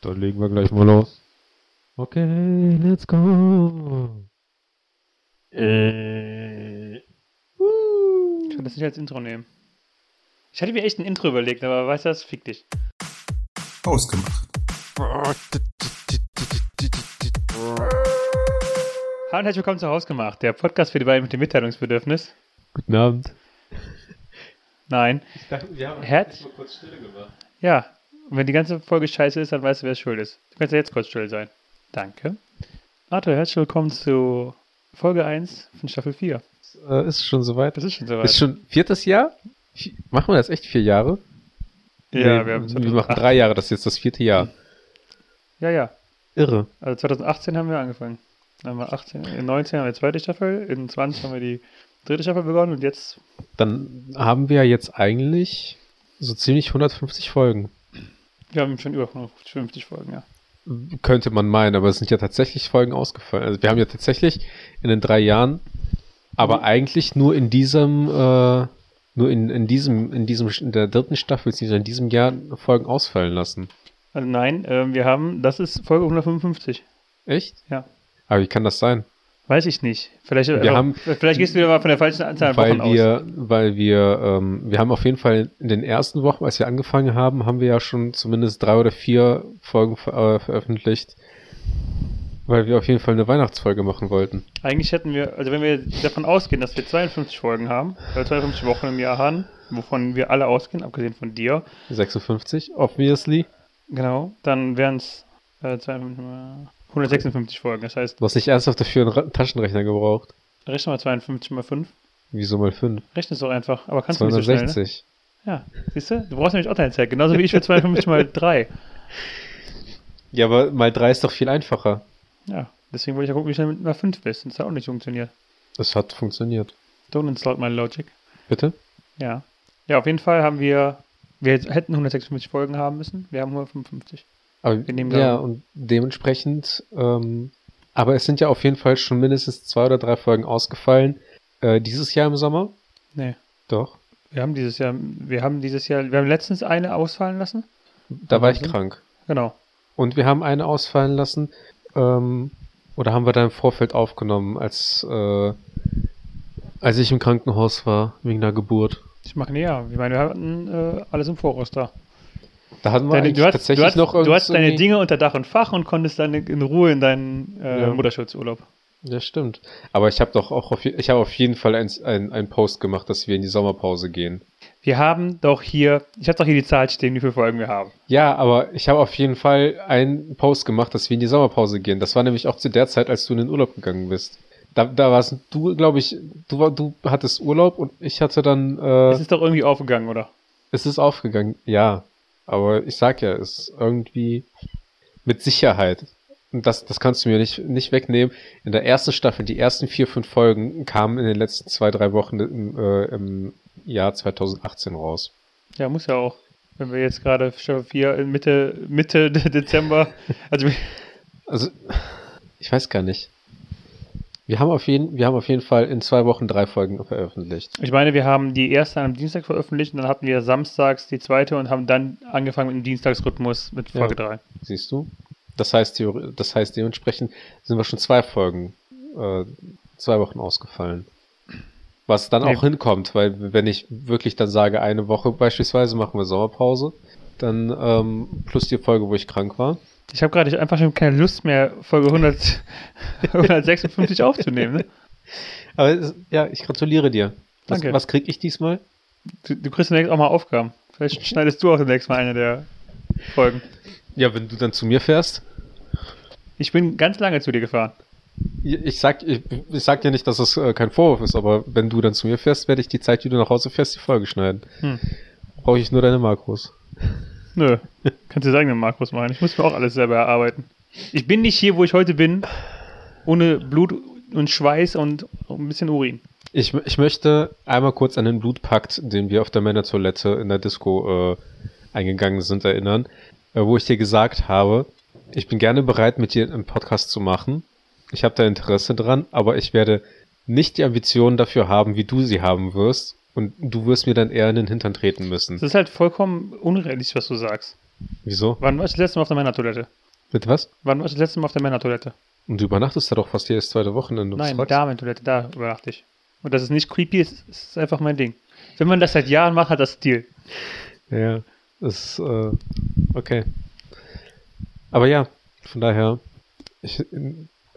Dann legen wir gleich mal los. Okay, let's go. Äh. Ich kann das nicht als Intro nehmen. Ich hatte mir echt ein Intro überlegt, aber weißt du was? Fick dich. Ausgemacht. Hallo und herzlich willkommen zu Hausgemacht, der Podcast für die beiden mit dem Mitteilungsbedürfnis. Guten Abend. Nein. Ich dachte, wir haben Herz- mal kurz Stille gemacht. Ja. Und wenn die ganze Folge scheiße ist, dann weißt du, wer schuld ist. Du kannst ja jetzt kurz still sein. Danke. Arthur, herzlich willkommen zu Folge 1 von Staffel 4. Äh, ist schon soweit. Das ist schon soweit. Ist schon viertes Jahr? Machen wir das echt vier Jahre? ja, Nee, wir haben wir machen drei Jahre, das ist jetzt das vierte Jahr. Ja, ja. Irre. Also 2018 haben wir angefangen. Dann haben wir 18, in 19 haben wir die zweite Staffel, in 20 haben wir die dritte Staffel begonnen und jetzt, Dann haben wir jetzt eigentlich so ziemlich 150 Folgen. Wir haben schon über 50 Folgen, ja. Könnte man meinen, aber es sind ja tatsächlich Folgen ausgefallen. Also wir haben ja tatsächlich in den drei Jahren, aber Mhm. eigentlich nur in diesem, äh, nur in, in diesem, in diesem, in der dritten Staffel, beziehungsweise in diesem Jahr Folgen ausfallen lassen. Also nein, ähm, wir haben, das ist Folge 155. Echt? Ja. Aber wie kann das sein? Weiß ich nicht. Vielleicht, Wir also, haben- vielleicht gehst du wieder mal von der falschen Anzahl an weil Wochen wir, aus. weil wir, ähm, wir haben auf jeden Fall in den ersten Wochen, als wir angefangen haben, haben wir ja schon zumindest drei oder vier Folgen ver äh, veröffentlicht, weil wir auf jeden Fall eine Weihnachtsfolge machen wollten. Eigentlich hätten wir, also wenn wir davon ausgehen, dass wir 52 Folgen haben, äh, 52 Wochen im Jahr haben, wovon wir alle ausgehen, abgesehen von dir, 56, obviously. genau, dann wären es äh, 52 mal 156 Folgen. Das heißt, Du hast nicht ernsthaft dafür einen Ra- Taschenrechner gebraucht. rechne mal 52 mal 5. Wieso mal 5? Rechne es doch einfach, aber kannst du nicht so schnell, ne? 260. Ja, siehst du? Du brauchst nämlich auch deine Zeit, genauso wie ich für 52 mal 3. Ja, aber mal 3 ist doch viel einfacher. Ja, deswegen wollte ich ja gucken, wie schnell du mit mal 5 bist. Das hat auch nicht funktioniert. Das hat funktioniert. Don't insult my logic. Bitte? Ja. Ja, auf jeden Fall haben wir, wir hätten 156 Folgen haben müssen. Wir haben 155. Aber, Wir nehmen ja, und dementsprechend, ähm, aber es sind ja auf jeden Fall schon mindestens zwei oder drei Folgen ausgefallen. Äh, dieses Jahr im Sommer? Nee. Doch. Wir haben dieses Jahr, wir haben dieses Jahr, wir haben letztens eine ausfallen lassen. Da war ich krank. Genau. Und wir haben eine ausfallen lassen. Ähm, oder haben wir da im Vorfeld aufgenommen, als, äh, als ich im Krankenhaus war, wegen der Geburt. Ich mache näher. Ich meine, wir hatten äh, alles im Voraus da. Da hatten wir Deine, du hast, tatsächlich du hast, noch du hast deine Dinge unter Dach und Fach und konntest dann in Ruhe in deinen äh, Ja. Mutterschutzurlaub. Ja, stimmt. Aber ich habe doch auch auf, ich habe auf jeden Fall ein, ein, ein Post gemacht, dass wir in die Sommerpause gehen. Wir haben doch hier, ich habe doch hier die Zahl stehen, wie viele Folgen wir haben. Ja, aber ich habe auf jeden Fall einen Post gemacht, dass wir in die Sommerpause gehen. Das war nämlich auch zu der Zeit, als du in den Urlaub gegangen bist. Da, da warst du, glaube ich, du, war- du hattest Urlaub und ich hatte dann. Äh, Es ist doch irgendwie aufgegangen, oder? es ist aufgegangen, ja. Aber ich sag ja, es ist irgendwie mit Sicherheit. Und das, das kannst du mir nicht, nicht wegnehmen. In der ersten Staffel, die ersten vier, fünf Folgen kamen in den letzten zwei, drei Wochen im, äh, im Jahr 2018 raus. Ja, muss ja auch. Wenn wir jetzt gerade Staffel 4 in Mitte, Mitte Dezember, also Also, ich weiß gar nicht. Wir haben auf jeden, wir haben auf jeden Fall in zwei Wochen drei Folgen veröffentlicht. ich meine, wir haben die erste am Dienstag veröffentlicht und dann hatten wir samstags die zweite und haben dann angefangen mit dem Dienstagsrhythmus mit Folge 3. Siehst du? Das heißt, das heißt, dementsprechend sind wir schon zwei Folgen, äh, zwei Wochen ausgefallen. Was dann Nee. auch hinkommt, weil wenn ich wirklich dann sage, eine Woche beispielsweise machen wir Sommerpause, dann ähm, plus die Folge, wo ich krank war. Ich habe gerade einfach schon keine Lust mehr, Folge 100, 156 aufzunehmen. Ne? Aber es, ja, ich gratuliere dir. Was, Danke. was krieg ich diesmal? Du, du kriegst demnächst auch mal Aufgaben. Vielleicht schneidest du auch demnächst mal eine der Folgen. Ja, wenn du dann zu mir fährst. Ich bin ganz lange zu dir gefahren. Ich sag, ich, ich sag dir nicht, dass das äh, kein Vorwurf ist, aber wenn du dann zu mir fährst, werde ich die Zeit, die du nach Hause fährst, die Folge schneiden. Hm. Brauche ich nur deine Makros. Nö, kannst du sagen, den Markus machen. Ich muss mir auch alles selber erarbeiten. Ich bin nicht hier, wo ich heute bin, ohne Blut und Schweiß und ein bisschen Urin. Ich, ich möchte einmal kurz an den Blutpakt, den wir auf der Männertoilette in der Disco äh, eingegangen sind, erinnern, äh, wo ich dir gesagt habe, ich bin gerne bereit, mit dir einen Podcast zu machen. Ich habe da Interesse dran, aber ich werde nicht die Ambitionen dafür haben, wie du sie haben wirst. Und du wirst mir dann eher in den Hintern treten müssen. Das ist halt vollkommen unrealistisch, was du sagst. Wieso? Wann warst du das letzte Mal auf der Männertoilette? Mit was? Wann warst du das letzte Mal auf der Männertoilette? Und du übernachtest da doch fast jedes zweite Wochenende. Nein, fragst? Damentoilette, da übernachte ich. Und das ist nicht creepy, ist, ist einfach mein Ding. Wenn man das seit Jahren macht, hat das Stil. Ja, das ist, äh, okay. Aber ja, von daher, ich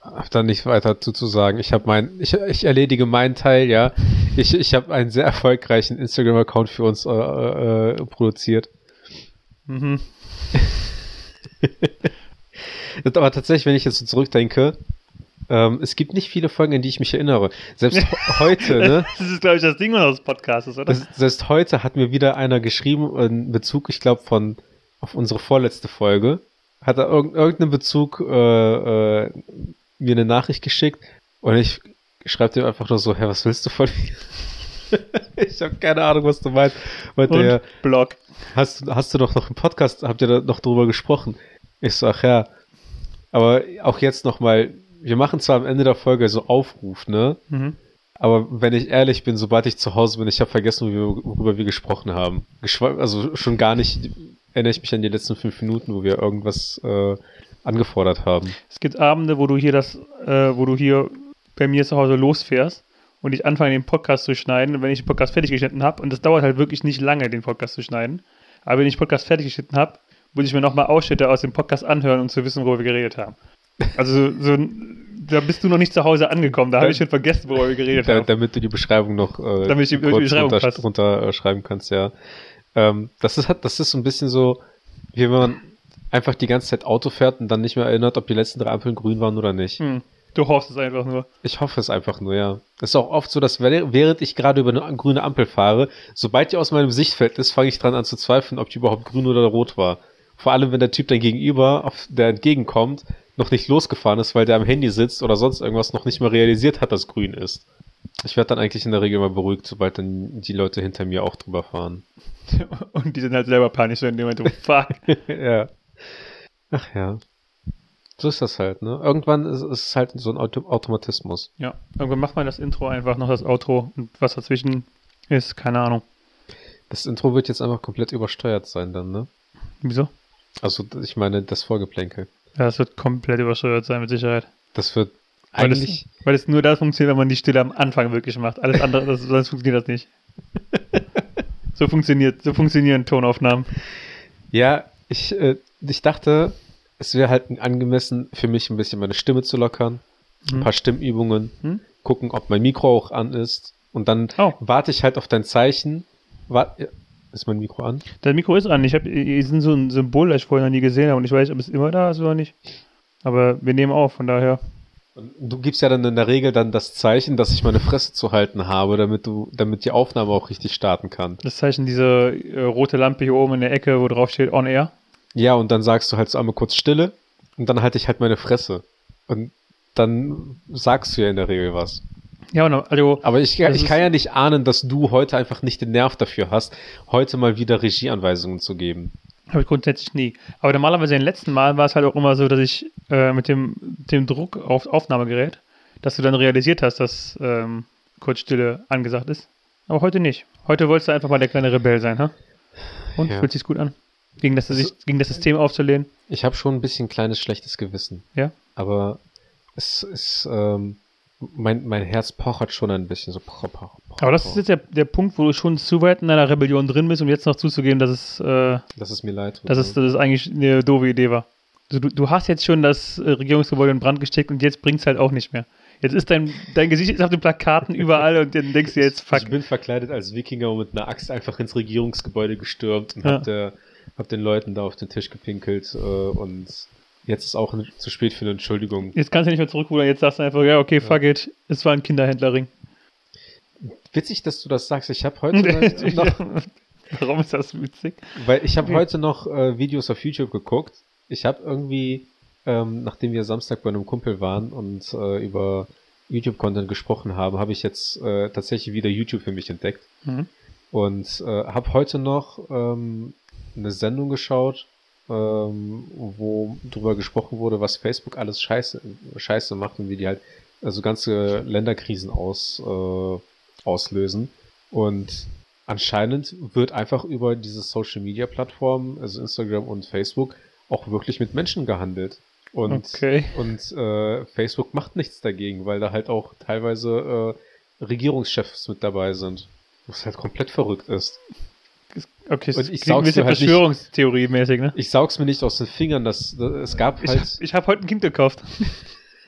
habe da nicht weiter zu, zu sagen. Ich habe mein, ich, ich erledige meinen Teil, ja. Ich, ich habe einen sehr erfolgreichen Instagram-Account für uns äh, äh, produziert. Mhm. Aber tatsächlich, wenn ich jetzt so zurückdenke, ähm, es gibt nicht viele Folgen, an die ich mich erinnere. Selbst he- heute, ne? Das ist, glaube ich, das Ding unseres Podcasts, oder? Das, selbst heute hat mir wieder einer geschrieben, in Bezug, ich glaube, von auf unsere vorletzte Folge, hat er irg irgendeinen Bezug äh, äh, mir eine Nachricht geschickt und ich schreibe dem einfach nur so, hä, was willst du von mir? ich habe keine Ahnung, was du meinst. Und Und der, Blog. hast, du- hast du doch noch im Podcast, habt ihr da noch drüber gesprochen? Ich so, ach ja. Aber auch jetzt nochmal, wir machen zwar am Ende der Folge so Aufruf, ne? Mhm. Aber wenn ich ehrlich bin, sobald ich zu Hause bin, ich habe vergessen, worüber, wir gesprochen haben. Also schon gar nicht erinnere ich mich an die letzten fünf Minuten, wo wir irgendwas äh, angefordert haben. Es gibt Abende, wo du hier das, äh, wo du hier bei mir zu Hause losfährst und ich anfange, den Podcast zu schneiden. Und wenn ich den Podcast fertig geschnitten habe, und das dauert halt wirklich nicht lange, den Podcast zu schneiden, aber wenn ich den Podcast fertig geschnitten habe, würde ich mir nochmal Ausschnitte aus dem Podcast anhören, um zu wissen, worüber wir geredet haben. Also so, so da bist du noch nicht zu Hause angekommen, da habe ich schon vergessen, worüber wir geredet haben. damit du die Beschreibung noch äh, Damit ich die- die kurz Beschreibung runter, runter äh, schreiben kannst, ja. Ähm, das ist das ist so ein bisschen so, wie wenn man einfach die ganze Zeit Auto fährt und dann nicht mehr erinnert, ob die letzten drei Ampeln grün waren oder nicht. Hm. Du hoffst es einfach nur. Ich hoffe es einfach nur, ja. Es ist auch oft so, dass während ich gerade über eine grüne Ampel fahre, sobald die aus meinem Sichtfeld ist, fange ich dran an zu zweifeln, ob die überhaupt grün oder rot war. Vor allem, wenn der Typ dann gegenüber, auf, der entgegenkommt, noch nicht losgefahren ist, weil der am Handy sitzt oder sonst irgendwas noch nicht mal realisiert hat, dass grün ist. Ich werde dann eigentlich in der Regel mal beruhigt, sobald dann die Leute hinter mir auch drüber fahren. Und die sind halt selber panisch, dem Moment, oh, fuck. ja. Ach ja. So ist das halt, ne? Irgendwann ist ist es halt so ein Auto Automatismus. Ja, irgendwann macht man das Intro einfach noch das Outro und was dazwischen ist, keine Ahnung. Das Intro wird jetzt einfach komplett übersteuert sein dann, ne? Wieso? Also ich meine das Vorgeplänkel. Ja, das wird komplett übersteuert sein, mit Sicherheit. Das wird Weil eigentlich. es, weil es nur das funktioniert, wenn man die Stille am Anfang wirklich macht. Alles andere, das, sonst funktioniert das nicht. so funktioniert, so funktionieren Tonaufnahmen. Ja, ich, äh, ich dachte, es wäre halt angemessen für mich ein bisschen meine Stimme zu lockern. Ein Hm. paar Stimmübungen, Hm? gucken, ob mein Mikro auch an ist. Und dann Oh. warte ich halt auf dein Zeichen. Wart, ja, ist mein Mikro an? Das Mikro ist an. Ich habe, hier sind so ein Symbol, das ich vorher noch nie gesehen habe und ich weiß, ob es immer da ist oder nicht. Aber wir nehmen auf, von daher. Und du gibst ja dann in der Regel dann das Zeichen, dass ich meine Fresse zu halten habe, damit du, damit die Aufnahme auch richtig starten kann. Das Zeichen, diese äh, rote Lampe hier oben in der Ecke, wo drauf steht On Air. Ja, und dann sagst du halt so einmal kurz Stille und dann halte ich halt meine Fresse. Und dann sagst du ja in der Regel was. Ja, und also, Aber ich, ich kann ja nicht ahnen, dass du heute einfach nicht den Nerv dafür hast, heute mal wieder Regieanweisungen zu geben. Habe ich grundsätzlich nie. Aber normalerweise in den letzten Mal war es halt auch immer so, dass ich äh, mit dem, dem Druck auf Aufnahmegerät, dass du dann realisiert hast, dass ähm, kurz Stille angesagt ist. Aber heute nicht. Heute wolltest du einfach mal der kleine Rebell sein, ha? Und Ja. fühlt sich gut an? Gegen das, gegen das System aufzulehnen? Ich habe schon ein bisschen kleines schlechtes Gewissen. Ja? Aber es ist, ähm, mein, mein Herz pochert schon ein bisschen so. Poch, poch, poch, Aber das ist jetzt der, der Punkt, wo du schon zu weit in deiner Rebellion drin bist, um jetzt noch zuzugeben, dass es, äh, dass es mir leid tut. dass es, dass es eigentlich eine doofe Idee war. Also du, du hast jetzt schon das äh, Regierungsgebäude in Brand gesteckt und jetzt bringt es halt auch nicht mehr. Jetzt ist dein, dein Gesicht ist auf den Plakaten überall und dann denkst du jetzt, fuck. Ich bin verkleidet als Wikinger und mit einer Axt einfach ins Regierungsgebäude gestürmt und Ja. hab, der, hab den Leuten da auf den Tisch gepinkelt äh, und jetzt ist auch zu spät für eine Entschuldigung. Jetzt kannst du nicht mehr zurückrudern, jetzt sagst du einfach, ja, okay, fuck it, es war ein Kinderhändlerring. Witzig, dass du das sagst. Ich habe heute noch, Warum ist das witzig? weil ich habe heute noch äh, Videos auf YouTube geguckt. Ich habe irgendwie, ähm, nachdem wir Samstag bei einem Kumpel waren und äh, über YouTube-Content gesprochen haben, habe ich jetzt äh, tatsächlich wieder YouTube für mich entdeckt. Mhm. Und äh, habe heute noch ähm, eine Sendung geschaut, ähm, wo drüber gesprochen wurde, was Facebook alles scheiße, scheiße macht und wie die halt also ganze Länderkrisen aus, äh, auslösen. Und anscheinend wird einfach über diese Social Media Plattformen, also Instagram und Facebook, auch wirklich mit Menschen gehandelt. Und, Okay. und äh, Facebook macht nichts dagegen, weil da halt auch teilweise äh, Regierungschefs mit dabei sind. Was halt komplett verrückt ist. Okay, Und ich klingt ein saug's bisschen mir halt nicht- Verschwörungstheorie-mäßig, ne? Ich saug's mir nicht aus den Fingern, dass dass- es gab Ich, halt. ich habe heute ein Kind gekauft.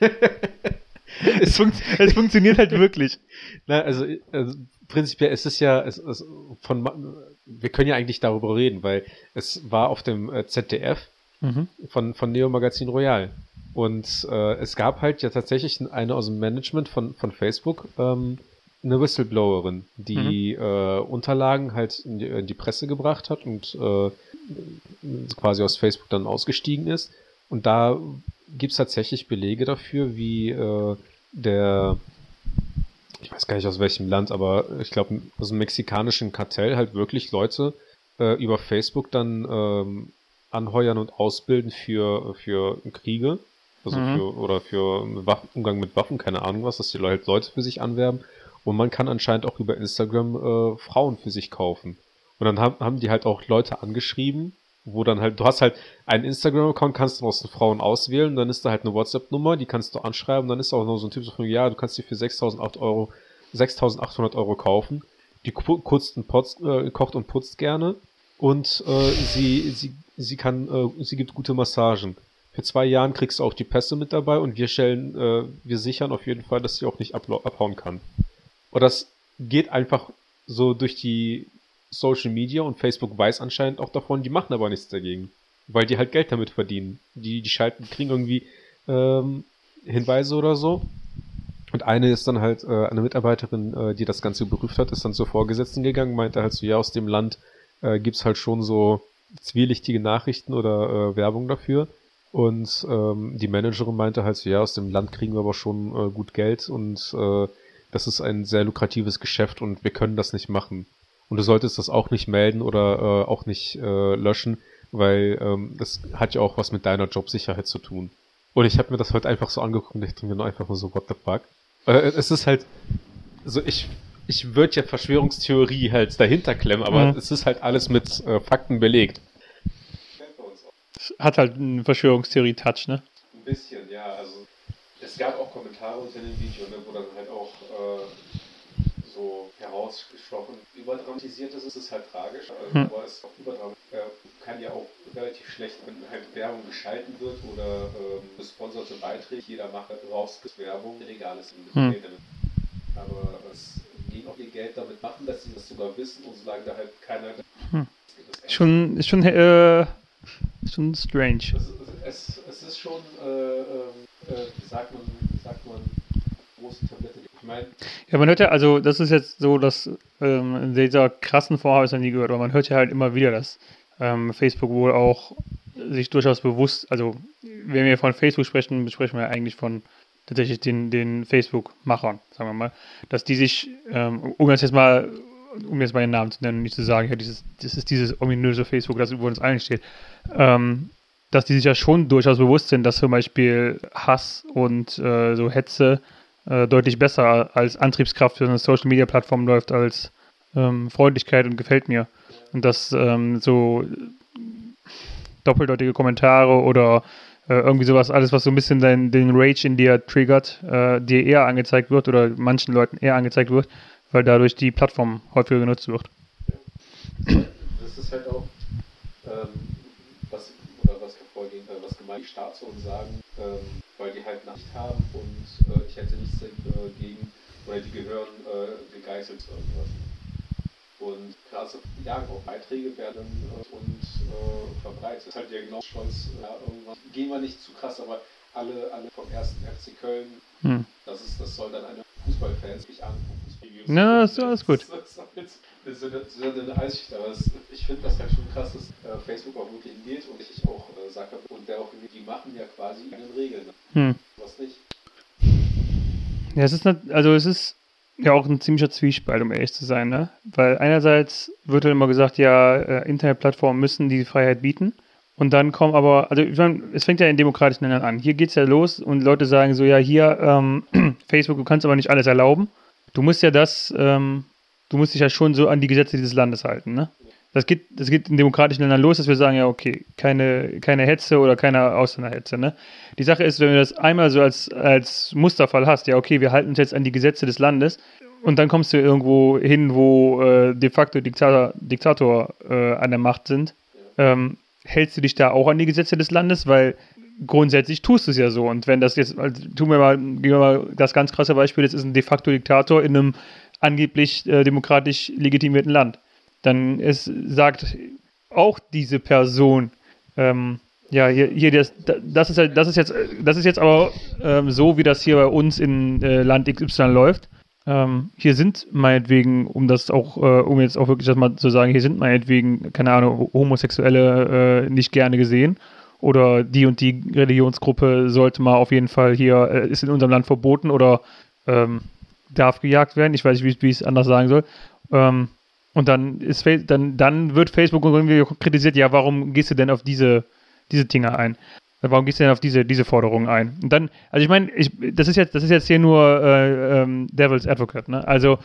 es, funkt, es funktioniert halt wirklich. Na, also, also prinzipiell ist es ja es, es, von wir können ja eigentlich darüber reden, weil es war auf dem äh, ZDF Mhm. von von Neo Magazin Royal und äh, es gab halt ja tatsächlich eine aus dem Management von von Facebook ähm, eine Whistleblowerin, die äh, Unterlagen halt in die, in die Presse gebracht hat und äh, quasi aus Facebook dann ausgestiegen ist. Und da gibt's tatsächlich Belege dafür, wie äh, der, ich weiß gar nicht aus welchem Land, aber ich glaube aus dem mexikanischen Kartell halt wirklich Leute äh, über Facebook dann ähm, anheuern und ausbilden für, für Kriege. Also Mhm. für, oder für Waffen, Umgang mit Waffen, keine Ahnung was, dass die Leute Leute für sich anwerben. Und man kann anscheinend auch über Instagram äh, Frauen für sich kaufen. Und dann haben, haben die halt auch Leute angeschrieben, wo dann halt, du hast halt einen Instagram-Account, kannst du aus den Frauen auswählen, dann ist da halt eine WhatsApp-Nummer, die kannst du anschreiben, dann ist auch noch so ein Typ so von, ja, du kannst die für 6.800 Euro, 6.800 Euro kaufen. Die ku- kurzt und putzt, äh, kocht und putzt gerne und äh, sie, sie, sie kann, äh, sie gibt gute Massagen. Für zwei Jahren kriegst du auch die Pässe mit dabei und wir stellen, äh, wir sichern auf jeden Fall, dass sie auch nicht abhauen kann. Und das geht einfach so durch die Social Media und Facebook weiß anscheinend auch davon, die machen aber nichts dagegen. Weil die halt Geld damit verdienen. Die, die schalten, kriegen irgendwie ähm, Hinweise oder so. Und eine ist dann halt, äh, eine Mitarbeiterin, äh, die das Ganze geprüft hat, ist dann zur Vorgesetzten gegangen, meinte halt so, ja, aus dem Land äh, gibt's halt schon so zwielichtige Nachrichten oder äh, Werbung dafür. Und ähm, die Managerin meinte halt so, ja, aus dem Land kriegen wir aber schon äh, gut Geld und äh, das ist ein sehr lukratives Geschäft und wir können das nicht machen. Und du solltest das auch nicht melden oder äh, auch nicht äh, löschen, weil ähm, das hat ja auch was mit deiner Jobsicherheit zu tun. Und ich habe mir das heute einfach so angeguckt und ich denke mir nur einfach nur so, what the fuck? Äh, es ist halt, so ich, ich würde ja Verschwörungstheorie halt dahinter klemmen, aber Mhm. es ist halt alles mit äh, Fakten belegt. Hat halt einen Verschwörungstheorie-Touch, ne? Ein bisschen, ja. Also es gab auch Kommentare unter dem Video, ne, wo dann halt auch äh, so herausgestochen überdramatisiert ist. Es ist halt tragisch, also, Hm. aber es ist auch überdramatisiert. Äh, kann ja auch relativ schlecht, wenn halt Werbung geschalten wird oder ähm, gesponserte Beiträge. Jeder macht halt raus Werbung, egal ist Hm. Aber es ging auch ihr Geld damit machen, dass sie das sogar wissen und solange da halt keiner. Hm. Schon, ist schon, äh, schon strange. es, es, es ist schon, äh, ähm, äh, wie sagt man, sagt man, große Tablette. Ja, man hört ja, also das ist jetzt so, dass ähm, in dieser krassen Form habe ich es noch nie gehört, aber man hört ja halt immer wieder, dass ähm, Facebook wohl auch sich durchaus bewusst, also wenn wir von Facebook sprechen, sprechen wir eigentlich von tatsächlich den, den Facebook-Machern, sagen wir mal, dass die sich, ähm, um jetzt mal, um jetzt mal den Namen zu nennen, nicht zu sagen, ja, dieses, das ist dieses ominöse Facebook, das über uns allen steht, ähm, dass die sich ja schon durchaus bewusst sind, dass zum Beispiel Hass und äh, so Hetze äh, deutlich besser als Antriebskraft für eine Social Media Plattform läuft als ähm, Freundlichkeit und gefällt mir. Und dass ähm, so doppeldeutige Kommentare oder äh, irgendwie sowas, alles, was so ein bisschen den, den Rage in dir triggert, äh, dir eher angezeigt wird oder manchen Leuten eher angezeigt wird, weil dadurch die Plattform häufiger genutzt wird. das ist halt auch, ähm, äh, was gemeint die Staatszonen sagen, ähm, weil die halt Nacht haben und äh, ich hätte nichts dagegen, oder die gehören äh, gegeißelt oder irgendwas. Und gerade so auch Beiträge werden äh, und äh, verbreitet. Das ist halt der genau stolz, ja, irgendwann gehen wir nicht zu krass, aber alle, alle vom ersten FC Köln, Hm. das ist, das soll dann eine Fußballfans sich angucken. Na, ist alles gut. Das jetzt eine, so eine, so eine Einsicht, aber es, ich finde das halt schon krass, dass äh, Facebook auch wirklich geht und ich auch äh, sage, und der auch, die machen ja quasi ihre Regeln. Hm. Was nicht? Ja, es ist, nicht, also es ist ja auch ein ziemlicher Zwiespalt, um ehrlich zu sein, ne? Weil einerseits wird dann immer gesagt, ja, äh, Internetplattformen müssen die Freiheit bieten. Und dann kommen aber, also ich meine, es fängt ja in demokratischen Ländern an. Hier geht's ja los und Leute sagen so, ja, hier, ähm, Facebook, du kannst aber nicht alles erlauben. Du musst ja das ähm, du musst dich ja schon so an die Gesetze dieses Landes halten, ne? Das geht, das geht in demokratischen Ländern los, dass wir sagen, ja, okay, keine, keine Hetze oder keine Ausländerhetze, ne? Die Sache ist, wenn du das einmal so als, als Musterfall hast, ja, okay, wir halten uns jetzt an die Gesetze des Landes und dann kommst du irgendwo hin, wo äh, de facto Diktator, Diktator äh, an der Macht sind, ähm, hältst du dich da auch an die Gesetze des Landes, weil grundsätzlich tust du es ja so. Und wenn das jetzt, also, tun wir mal, gehen wir mal das ganz krasse Beispiel, jetzt ist ein de facto Diktator in einem angeblich äh, demokratisch legitimierten Land. Dann ist, sagt auch diese Person, ähm, ja, hier, hier das, das, ist halt, das ist jetzt, das ist jetzt aber ähm, so, wie das hier bei uns in äh, Land XY läuft. Ähm, hier sind meinetwegen, um das auch, äh, um jetzt auch wirklich das mal zu sagen, hier sind meinetwegen, keine Ahnung, Homosexuelle äh, nicht gerne gesehen oder die und die Religionsgruppe sollte mal auf jeden Fall hier, äh, ist in unserem Land verboten oder ähm, darf gejagt werden. Ich weiß nicht, wie ich es anders sagen soll. Ähm, und dann ist dann, dann wird Facebook irgendwie kritisiert, ja, warum gehst du denn auf diese, diese Dinge ein? Warum gehst du denn auf diese, diese Forderungen ein? Und dann, also ich meine, ich, das ist jetzt, das ist jetzt hier nur äh, ähm, Devil's Advocate, ne? Also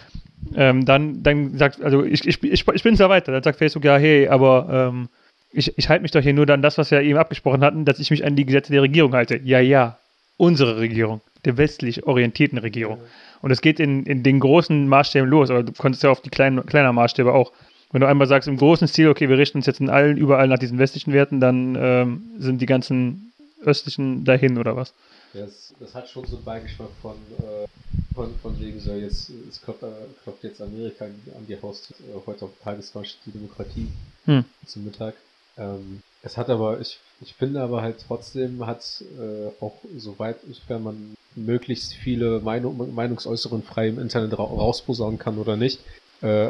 ähm, dann, dann sagt, also ich, ich, ich, ich bin da weiter. Dann sagt Facebook, ja, hey, aber ähm, ich, ich halte mich doch hier nur an das, was wir eben abgesprochen hatten, dass ich mich an die Gesetze der Regierung halte. Ja, ja, unsere Regierung, der westlich orientierten Regierung. Und es geht in, in den großen Maßstäben los, aber du konntest ja auf die kleinen, kleiner Maßstäbe auch. Wenn du einmal sagst, im großen Stil, okay, wir richten uns jetzt in allen, überall nach diesen westlichen Werten, dann ähm, sind die ganzen östlichen dahin oder was? Das, das hat schon so einen Beigeschmack von, äh, von, von wegen so, jetzt es klopft, äh, klopft jetzt Amerika an die Haustür, äh, heute auf Tagesmarsch die Demokratie hm. zum Mittag. Ähm, es hat aber, ich, ich finde aber halt trotzdem hat äh, auch soweit, wenn man möglichst viele Meinung, Meinungsäußerungen frei im Internet ra rausposaunen kann oder nicht, äh,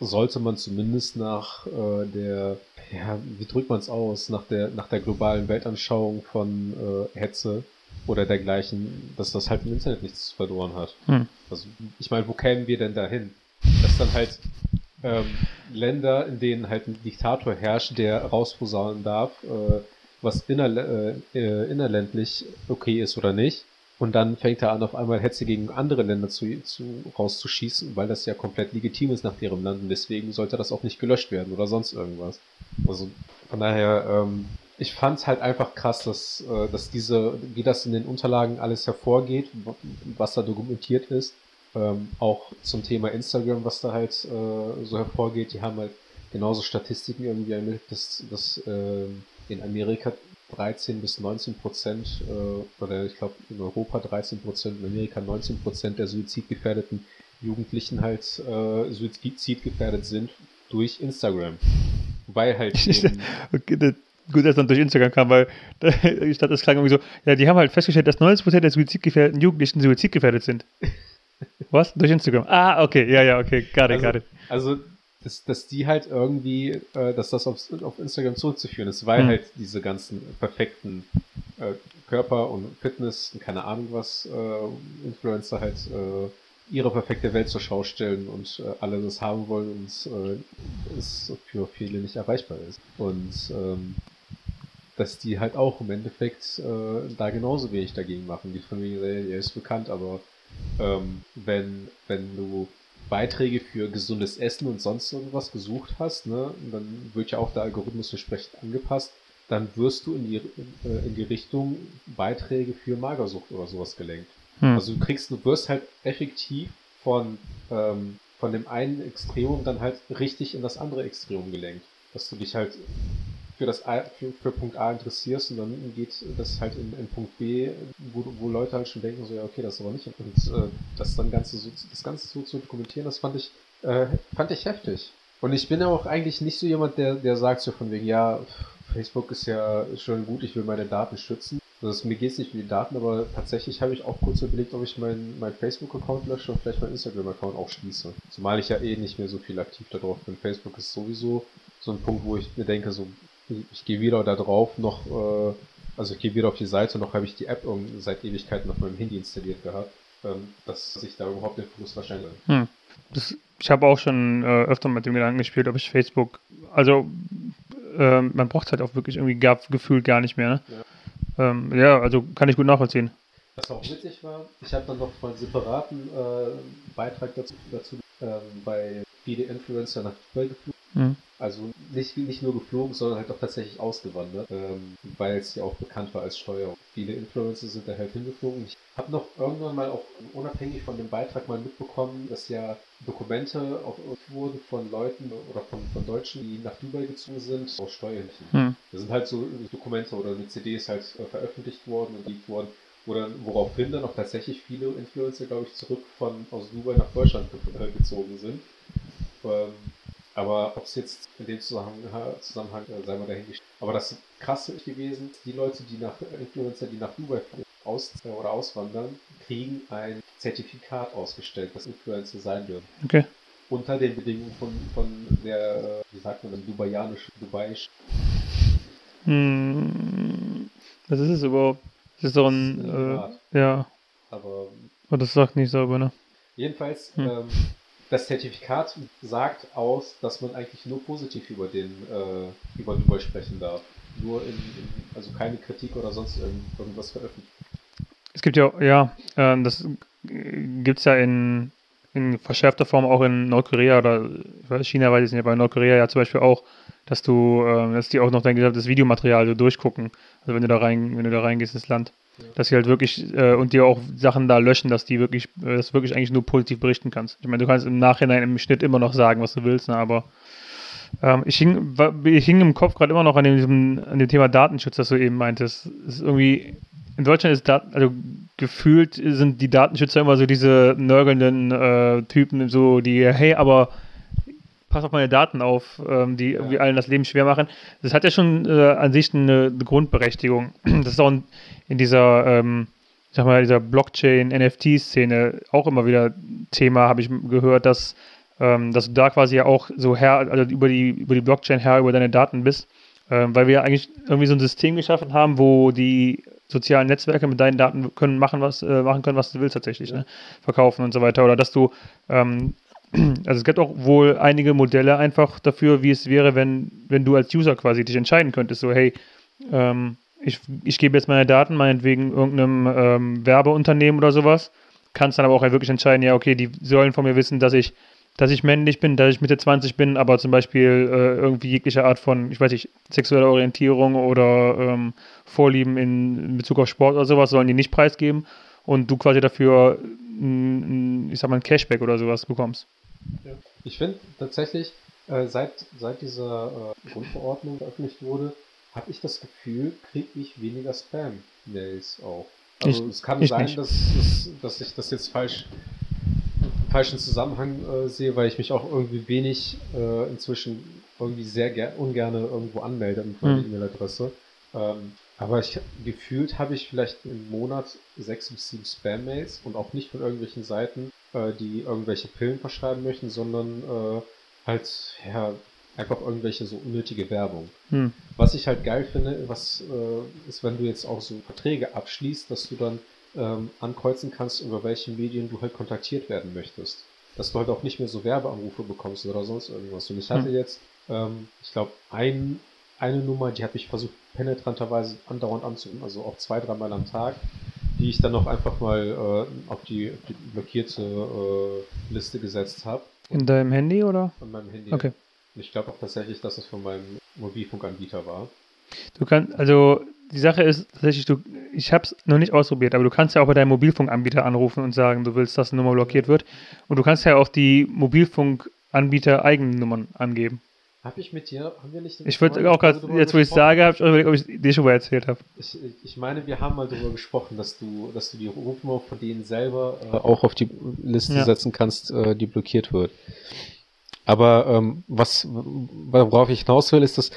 sollte man zumindest nach äh, der, ja, wie drückt man es aus, nach der, nach der globalen Weltanschauung von äh, Hetze oder dergleichen, dass das halt im Internet nichts verloren hat. Hm. Also, ich meine, wo kämen wir denn dahin? Dass dann halt ähm, Länder, in denen halt ein Diktator herrscht, der rausposaunen darf, äh, was inner, äh, äh, innerländlich okay ist oder nicht. Und dann fängt er an, auf einmal Hetze gegen andere Länder zu, zu, rauszuschießen, weil das ja komplett legitim ist nach deren Land und deswegen sollte das auch nicht gelöscht werden oder sonst irgendwas. Also von daher, ähm, ich fand es halt einfach krass, dass, äh, dass diese, wie das in den Unterlagen alles hervorgeht, was da dokumentiert ist ähm, auch zum Thema Instagram, was da halt äh, so hervorgeht, die haben halt genauso Statistiken irgendwie ermittelt, dass, dass äh, in Amerika 13 bis 19 Prozent, äh, oder ich glaube in Europa 13 Prozent, in Amerika 19 Prozent der suizidgefährdeten Jugendlichen halt äh, suizidgefährdet sind durch Instagram. Weil halt. okay, gut, dass dann durch Instagram kam, weil ich dachte, das klang irgendwie so, ja, die haben halt festgestellt, dass 90 Prozent der suizidgefährdeten Jugendlichen suizidgefährdet sind. Was? Durch Instagram? Ah, okay, ja, ja, okay, got it, also, got it. Also, dass, dass die halt irgendwie, äh, dass das auf, auf Instagram zurückzuführen ist, weil hm. halt diese ganzen perfekten äh, Körper und Fitness und keine Ahnung was äh, Influencer halt äh, ihre perfekte Welt zur Schau stellen und äh, alle das haben wollen und äh, es für viele nicht erreichbar ist. Und ähm, dass die halt auch im Endeffekt da genauso wenig dagegen machen. Die Familie, er ist bekannt, aber ähm, wenn, wenn du Beiträge für gesundes Essen und sonst irgendwas gesucht hast, ne, dann wird ja auch der Algorithmus entsprechend angepasst, dann wirst du in die, äh, in die Richtung Beiträge für Magersucht oder sowas gelenkt. Hm. Also du kriegst, du wirst halt effektiv von, ähm, von dem einen Extremum dann halt richtig in das andere Extremum gelenkt. Dass du dich halt für das A, für, für, Punkt A interessierst und dann geht das halt in, in Punkt B, wo, wo Leute halt schon denken, so ja, okay, das ist aber nicht. Und äh, das dann Ganze so, das Ganze so zu dokumentieren, das fand ich, äh, fand ich heftig. Und ich bin ja auch eigentlich nicht so jemand, der, der sagt so von wegen, ja, Facebook ist ja schon gut, ich will meine Daten schützen. Also mir geht es nicht um die Daten, aber tatsächlich habe ich auch kurz überlegt, ob ich meinen mein Facebook-Account lösche und vielleicht meinen Instagram-Account auch schließe. Zumal ich ja eh nicht mehr so viel aktiv darauf bin. Facebook ist sowieso so ein Punkt, wo ich mir denke, so ich gehe wieder da drauf, noch, äh, also ich gehe wieder auf die Seite, noch habe ich die App seit Ewigkeiten auf meinem Handy installiert gehabt, ähm, dass ich da überhaupt den Fokus wahrscheinlich. Hm. Das, ich habe auch schon äh, öfter mit dem Gedanken gespielt, ob ich Facebook, also äh, man braucht es halt auch wirklich irgendwie gar, gefühlt gar nicht mehr. Ne? Ja. Ähm, ja, also kann ich gut nachvollziehen. Was auch witzig war, ich habe dann noch mal einen separaten äh, Beitrag dazu, dazu ähm, bei viele Influencer nach Dubai geflogen. Mhm. Also nicht, nicht nur geflogen, sondern halt auch tatsächlich ausgewandert, ähm, weil es ja auch bekannt war als Steuer. Viele Influencer sind da halt hingeflogen. Ich habe noch irgendwann mal auch unabhängig von dem Beitrag mal mitbekommen, dass ja Dokumente auch wurden von Leuten oder von, von Deutschen, die nach Dubai gezogen sind, aus Steuerhilfen. Mhm. Da sind halt so Dokumente oder eine CD ist halt äh, veröffentlicht worden und liegt worden, wo dann, woraufhin dann auch tatsächlich viele Influencer, glaube ich, zurück von aus Dubai nach Deutschland ge äh, gezogen sind. Ähm, aber ob es jetzt in dem Zusammenhang, Zusammenhang äh, sei mal dahingestellt. Aber das krasse ist gewesen, die Leute, die nach Influencer, die nach Dubai aus, äh, oder auswandern, kriegen ein Zertifikat ausgestellt, dass Influencer sein dürfen. Okay. Unter den Bedingungen von, von der, äh, wie sagt man, Dubaianischen, Dubaisch. Hm, was ist es überhaupt? Das ist doch ein, äh, ja, Aber aber das sagt nicht sauber, ne? Jedenfalls, Hm. ähm, das Zertifikat sagt aus, dass man eigentlich nur positiv über den äh, über Dubai sprechen darf. Nur in, in also keine Kritik oder sonst irgend, irgendwas veröffentlichen. Es gibt ja, ja, ähm, das gibt es ja in, in verschärfter Form auch in Nordkorea oder China weiß ich nicht, aber in Nordkorea ja zum Beispiel auch, dass du, ähm, dass die auch noch dein gesamtes Videomaterial so durchgucken. Also wenn du da rein, wenn du da reingehst ins Land. Dass sie halt wirklich äh, und dir auch Sachen da löschen, dass die wirklich, äh, du wirklich eigentlich nur positiv berichten kannst. Ich meine, du kannst im Nachhinein im Schnitt immer noch sagen, was du willst, ne, aber ähm, ich, hing, ich hing im Kopf gerade immer noch an dem, an dem Thema Datenschutz, das du eben meintest. Es ist irgendwie, in Deutschland ist Dat also gefühlt sind die Datenschützer immer so diese nörgelnden äh, Typen, so die, hey, aber pass auf meine Daten auf, ähm, die irgendwie allen das Leben schwer machen. Das hat ja schon äh, an sich eine, Grundberechtigung. Das ist auch in, dieser, ähm, ich sag mal, dieser Blockchain-NFT-Szene auch immer wieder Thema, habe ich gehört, dass, ähm, dass du da quasi ja auch so Herr, also über die, über die Blockchain Herr über deine Daten bist, ähm, weil wir ja eigentlich irgendwie so ein System geschaffen haben, wo die sozialen Netzwerke mit deinen Daten können machen, was, äh, machen können, was du willst tatsächlich, ne? verkaufen und so weiter. Oder dass du ähm, also es gibt auch wohl einige Modelle einfach dafür, wie es wäre, wenn, wenn du als User quasi dich entscheiden könntest, so hey, ähm, ich, ich gebe jetzt meine Daten, meinetwegen irgendeinem ähm, Werbeunternehmen oder sowas, kannst dann aber auch wirklich entscheiden, ja, okay, die sollen von mir wissen, dass ich, dass ich männlich bin, dass ich Mitte 20 bin, aber zum Beispiel äh, irgendwie jegliche Art von, ich weiß nicht, sexueller Orientierung oder ähm, Vorlieben in, in Bezug auf Sport oder sowas sollen die nicht preisgeben. Und du quasi dafür, ein, ich sag mal, ein Cashback oder sowas bekommst. Ich finde tatsächlich, äh, seit, seit dieser äh, Grundverordnung veröffentlicht wurde, habe ich das Gefühl, kriege ich weniger Spam-Mails auch. Also Ich- es kann sein, nicht. dass, dass, dass ich das jetzt falsch falschen Zusammenhang äh, sehe, weil ich mich auch irgendwie wenig äh, inzwischen irgendwie sehr ger ungerne irgendwo anmelde mit meiner Hm. E-Mail-Adresse. Ähm, aber ich gefühlt habe ich vielleicht im Monat sechs bis sieben Spam-Mails und auch nicht von irgendwelchen Seiten, äh, die irgendwelche Pillen verschreiben möchten, sondern äh, halt ja einfach irgendwelche so unnötige Werbung. Hm. Was ich halt geil finde, was äh, ist, wenn du jetzt auch so Verträge abschließt, dass du dann ähm, ankreuzen kannst, über welche Medien du halt kontaktiert werden möchtest. Dass du halt auch nicht mehr so Werbeanrufe bekommst oder sonst irgendwas. Und ich hatte Hm. jetzt, ähm, ich glaube, ein, eine Nummer, die habe ich versucht penetranterweise andauernd anzurufen, also auch zwei, dreimal am Tag, die ich dann noch einfach mal äh, auf, die, die blockierte äh, Liste gesetzt habe. In deinem Handy oder? Von meinem Handy. Okay. Und ich glaube auch tatsächlich, dass es von meinem Mobilfunkanbieter war. Du kannst, also die Sache ist tatsächlich, du, ich habe es noch nicht ausprobiert, aber du kannst ja auch bei deinem Mobilfunkanbieter anrufen und sagen, du willst, dass eine Nummer blockiert wird. Und du kannst ja auch die Mobilfunkanbieter eigenen Nummern angeben. Habe ich mit dir, haben wir nicht Ich würde auch gerade, jetzt wo ich sage, habe ich auch überlegt, ob ich dir schon mal erzählt habe. Ich, ich meine, wir haben mal darüber gesprochen, dass du, dass du die Rufnummer von denen selber äh, auch auf die Liste Ja. setzen kannst, äh, die blockiert wird. Aber ähm, was, worauf ich hinaus will, ist, dass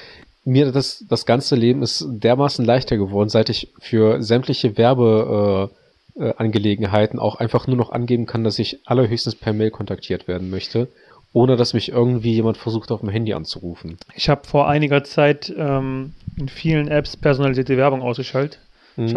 mir das, das ganze Leben ist dermaßen leichter geworden, seit ich für sämtliche Werbeangelegenheiten äh, äh, auch einfach nur noch angeben kann, dass ich allerhöchstens per Mail kontaktiert werden möchte, ohne dass mich irgendwie jemand versucht, auf dem Handy anzurufen. Ich habe vor einiger Zeit ähm, in vielen Apps personalisierte Werbung ausgeschaltet. Mhm.